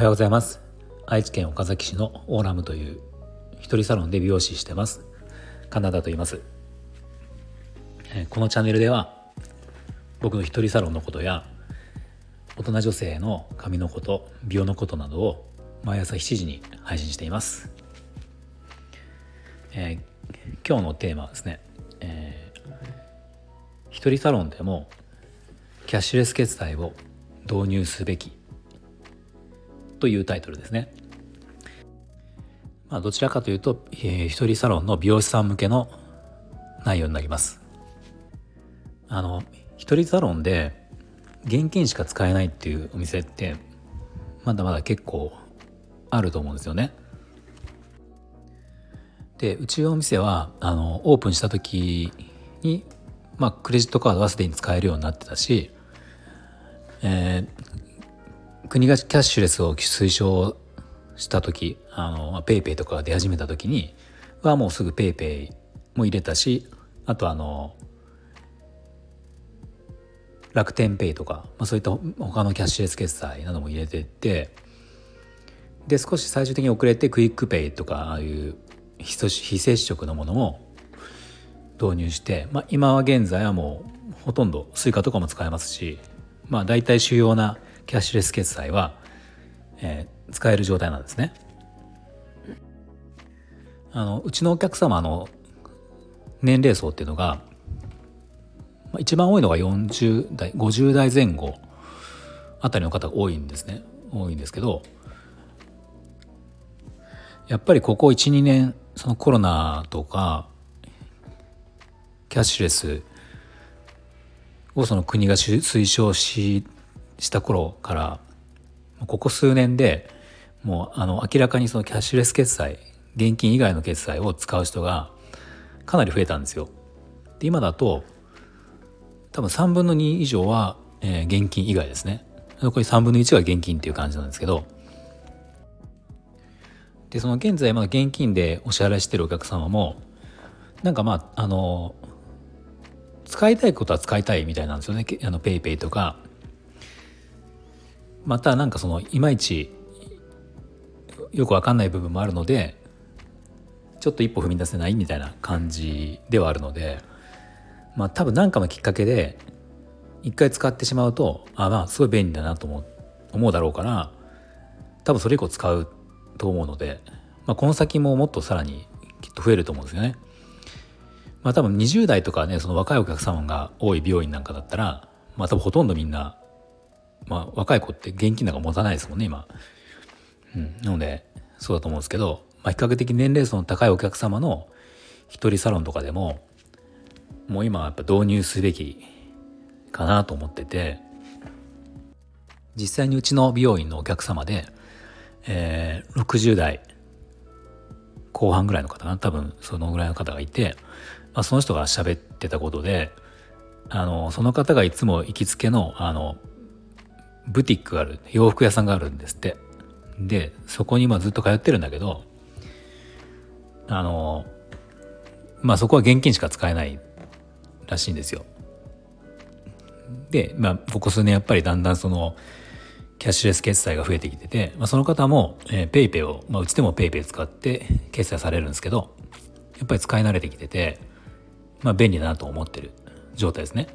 はようございます。愛知県岡崎市のオーラムという一人サロンで美容師してます。カナダと言います。このチャンネルでは僕の一人サロンのことや大人女性の髪のこと美容のことなどを毎朝7時に配信しています、えー、今日のテーマはですね、えー、一人サロンでもキャッシュレス決済を導入すべきというタイトルですね。まあ、どちらかというと、えー、一人サロンの美容師さん向けの内容になります。あの一人サロンで現金しか使えないっていうお店ってまだまだ結構あると思うんですよね。でうちのお店はあのオープンした時に、まあ、クレジットカードはすでに使えるようになってたし、えー、国がキャッシュレスを推奨した時あの PayPay とかが出始めた時にはもうすぐ PayPay も入れたしあとあの楽天ペイとか、まあ、そういった他のキャッシュレス決済なども入れてってで少し最終的に遅れて QUICPay とかああいう非接触のものも導入して、まあ、今は現在はもうほとんど Suica とかも使えますしまあ大体主要なキャッシュレス決済は、えー、使える状態なんですね。あのうちのお客様の年齢層っていうのが一番多いのが40代50代前後あたりの方が多いんですね多いんですけどやっぱりここ12年そのコロナとかキャッシュレスをその国が推奨しした頃からここ数年でもうあの明らかにそのキャッシュレス決済現金以外の決済を使う人がかなり増えたんですよ。で今だと多分3分の2以上は、えー、現金以外ですね。残り3分の1が現金っていう感じなんですけどでその現在まだ現金でお支払いしてるお客様もなんかまああの使いたいことは使いたいみたいなんですよねあのペイペイとかまたなんかそのいまいちよくわかんない部分もあるのでちょっと一歩踏み出せないみたいな感じではあるのでまあ多分何かのきっかけで一回使ってしまうとあまあすごい便利だなと思う思うだろうから多分それ以降使うと思うので、まあ、この先ももっとさらにきっと増えると思うんですよね。まあ多分20代とかねその若いお客様が多い美容院なんかだったらまあ多分ほとんどみんな、まあ、若い子って現金なんか持たないですもんね今。うん、なのでそうだと思うんですけど、まあ、比較的年齢層の高いお客様の一人サロンとかでももう今やっぱ導入すべきかなと思ってて実際にうちの美容院のお客様で、えー、60代後半ぐらいの方かな多分そのぐらいの方がいてまあ、その人が喋ってたことであのその方がいつも行きつけのあのブティックがある洋服屋さんがあるんですってでそこに今ずっと通ってるんだけどあのまあそこは現金しか使えないらしいんですよでまあここ数年やっぱりだんだんそのキャッシュレス決済が増えてきてて、まあ、その方も、えー、 PayPay を、まあ、うちでも PayPay 使って決済されるんですけどやっぱり使い慣れてきててまあ、便利だなと思ってる状態ですね。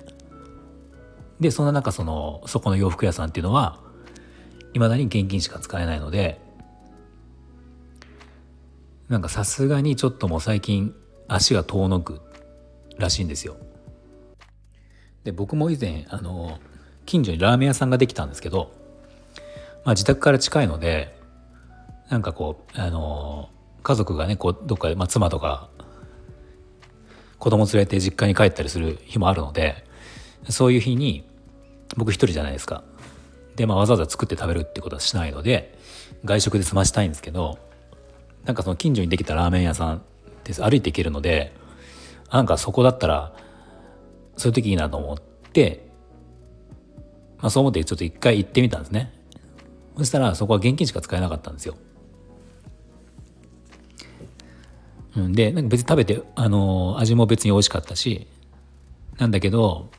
でそんな中そのそこの洋服屋さんっていうのはいまだに現金しか使えないのでなんかさすがにちょっともう最近足が遠のくらしいんですよ。で僕も以前あの近所にラーメン屋さんができたんですけど、まあ、自宅から近いのでなんかこうあの家族がねこうどっかで、まあ、妻とか子供連れて実家に帰ったりする日もあるのでそういう日に僕一人じゃないですか。で、まあ、わざわざ作って食べるってことはしないので外食で済ましたいんですけどなんかその近所にできたラーメン屋さんです。歩いて行けるのでなんかそこだったらそういう時いいなと思って、まあ、そう思ってちょっと一回行ってみたんですね。そしたらそこは現金しか使えなかったんですよ。うん、でなんか別に食べて、あの味も別に美味しかったしなんだけど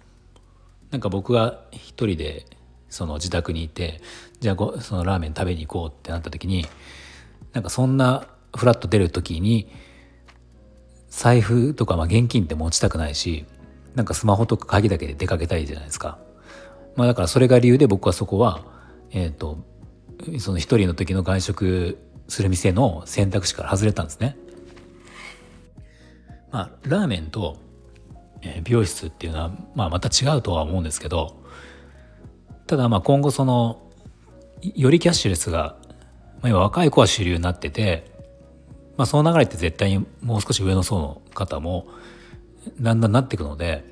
なんか僕が一人でその自宅にいてじゃあごそのラーメン食べに行こうってなった時になんかそんなフラッと出る時に財布とかまあ現金って持ちたくないしなんかスマホとか鍵だけで出かけたいじゃないですか。まあだからそれが理由で僕はそこは、えっ、ー、と、その一人の時の外食する店の選択肢から外れたんですね。まあラーメンと、美容室っていうのは、まあまた違うとは思うんですけど、ただまあ今後その、よりキャッシュレスが、まあ、今若い子は主流になってて、まあその流れって絶対にもう少し上の層の方も、だんだんなっていくので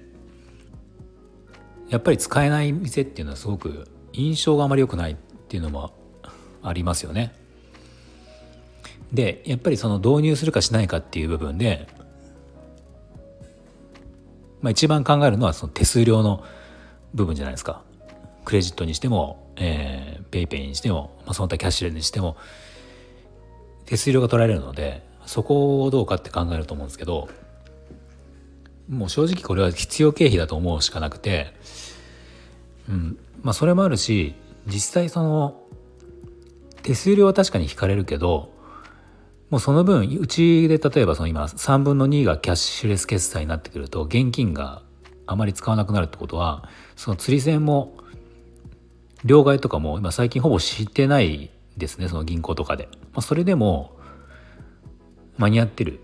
やっぱり使えない店っていうのはすごく印象があまり良くないっていうのもありますよね。でやっぱりその導入するかしないかっていう部分で、まあ、一番考えるのはその手数料の部分じゃないですか。クレジットにしても、えー、ペイペイにしても、まあ、その他キャッシュレスにしても手数料が取られるのでそこをどうかって考えると思うんですけどもう正直これは必要経費だと思うしかなくて、うんまあ、それもあるし実際その手数料は確かに引かれるけどもうその分うちで例えばその今3分の2がキャッシュレス決済になってくると現金があまり使わなくなるってことはその釣り銭も両替とかも今最近ほぼしてないですねその銀行とかで、まあ、それでも間に合ってる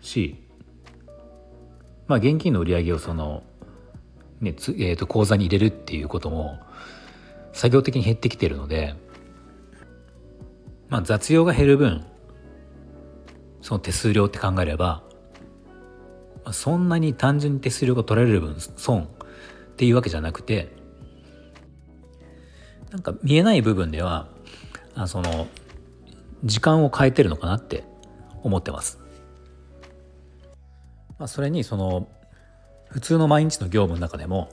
しまあ、現金の売り上げをその、ねつえー、と口座に入れるっていうことも作業的に減ってきてるので、まあ、雑用が減る分その手数料って考えれば、そんなに単純に手数料が取られる分損っていうわけじゃなくてなんか見えない部分ではあその時間を変えてるのかなって思ってます。まあ、それにその普通の毎日の業務の中でも、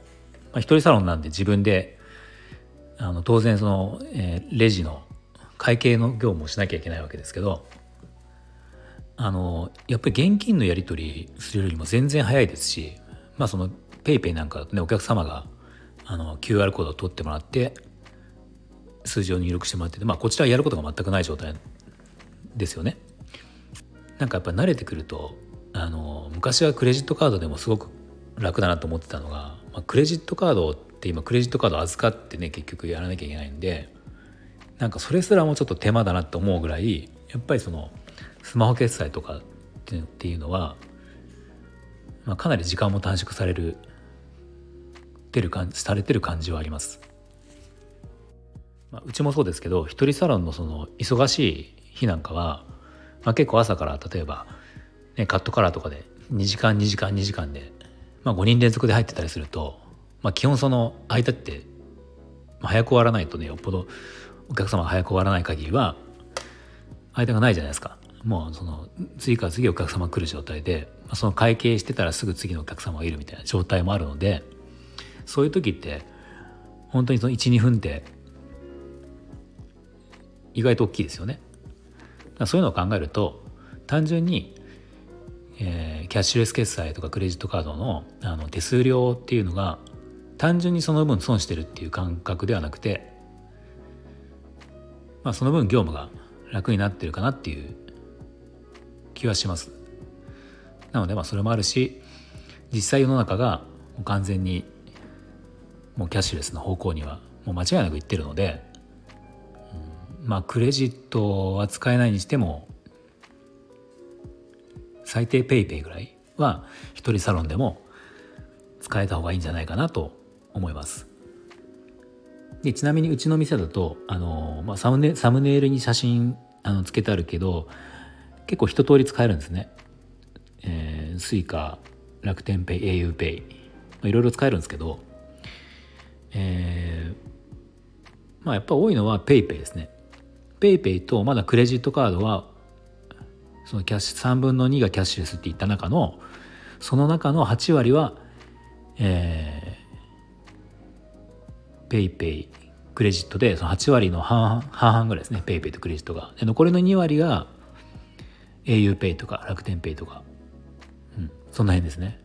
まあ、一人サロンなんで自分であの当然その、えー、レジの会計の業務をしなきゃいけないわけですけどあのやっぱり現金のやり取りするよりも全然早いですしまあその PayPay なんかだとねお客様があの QR コードを取ってもらって数字を入力してもらってて、まあ、こちらはやることが全くない状態ですよね。なんかやっぱ慣れてくるとあの昔はクレジットカードでもすごく楽だなと思ってたのが、まあ、クレジットカードって今クレジットカード預かってね結局やらなきゃいけないんでなんかそれすらもちょっと手間だなと思うぐらいやっぱりそのスマホ決済とかっていうのは、まあ、かなり時間も短縮されるてる感されてる感じはあります。まあ、うちもそうですけど一人サロンのその忙しい日なんかは、まあ、結構朝から例えばね、カットカラーとかで2時間2時間2時間で、まあ、5人連続で入ってたりすると、まあ、基本その間って、まあ、早く終わらないとねよっぽどお客様が早く終わらない限りは間がないじゃないですか。もうその次から次お客様来る状態で、その会計してたらすぐ次のお客様がいるみたいな状態もあるのでそういう時って本当にその12分って意外と大きいですよね。そういうのを考えると単純にえー、キャッシュレス決済とかクレジットカードのあの手数料っていうのが単純にその分損してるっていう感覚ではなくて、まあ、その分業務が楽になってるかなっていう気はします。なのでまあそれもあるし実際世の中がもう完全にもうキャッシュレスの方向にはもう間違いなくいってるので、うん、まあクレジットは使えないにしても最低 PayPay ぐらいは一人サロンでも使えた方がいいんじゃないかなと思います。でちなみにうちの店だとあの、まあ、サムネサムネイルに写真あのつけてあるけど結構一通り使えるんですね。えー、 Suica 楽天ペイ auPay、まあ、いろいろ使えるんですけど、えー、まあやっぱ多いのは PayPay ですね。PayPay とまだクレジットカードはそのキャッシュ3分の2がキャッシュレスって言った中のその中の8割はえー、 PayPay クレジットでその8割の半々ぐらいですね PayPay とクレジットがで残りの2割が auPay とか楽天ペイとか、うん、そんな辺ですね。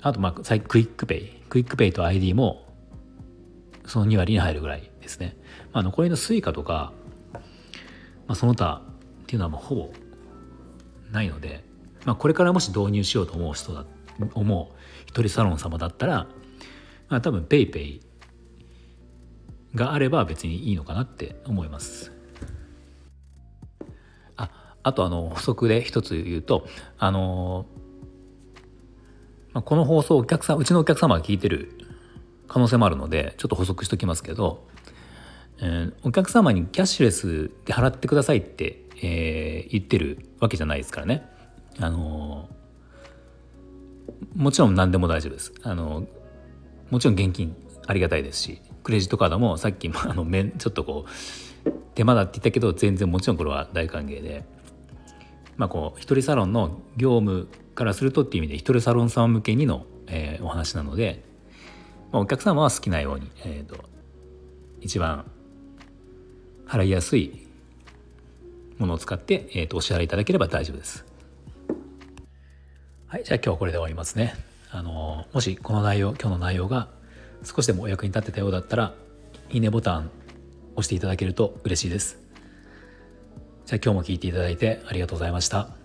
あとまあ QUICPay。QUICPay と iD もその2割に入るぐらいですね、まあ、残りの Suica とか、まあ、その他っていうのはもうほぼないので、まあ、これからもし導入しようと思う人だ思う一人サロン様だったら、まあ、多分 PayPay があれば別にいいのかなって思います。あとあの補足で一つ言うとあの、まあ、この放送お客さんうちのお客様が聞いてる可能性もあるのでちょっと補足しときますけど、えー、お客様にキャッシュレスで払ってくださいって、えー、言ってるわけじゃないですからね。あのもちろん何でも大丈夫です。あのもちろん現金ありがたいですしクレジットカードもさっきあのちょっとこう手間だって言ったけど全然もちろんこれは大歓迎でまあこう一人サロンの業務からするとっていう意味で一人サロンさん向けにの、えー、お話なのでまあ、お客様は好きなように、えーと、一番払いやすいものを使って、えーと、お支払いいただければ大丈夫です。はい、じゃあ今日はこれで終わりますね。あのもしこの内容今日の内容が少しでもお役に立ってたようだったらいいねボタン押していただけると嬉しいです。じゃあ今日も聞いていただいてありがとうございました。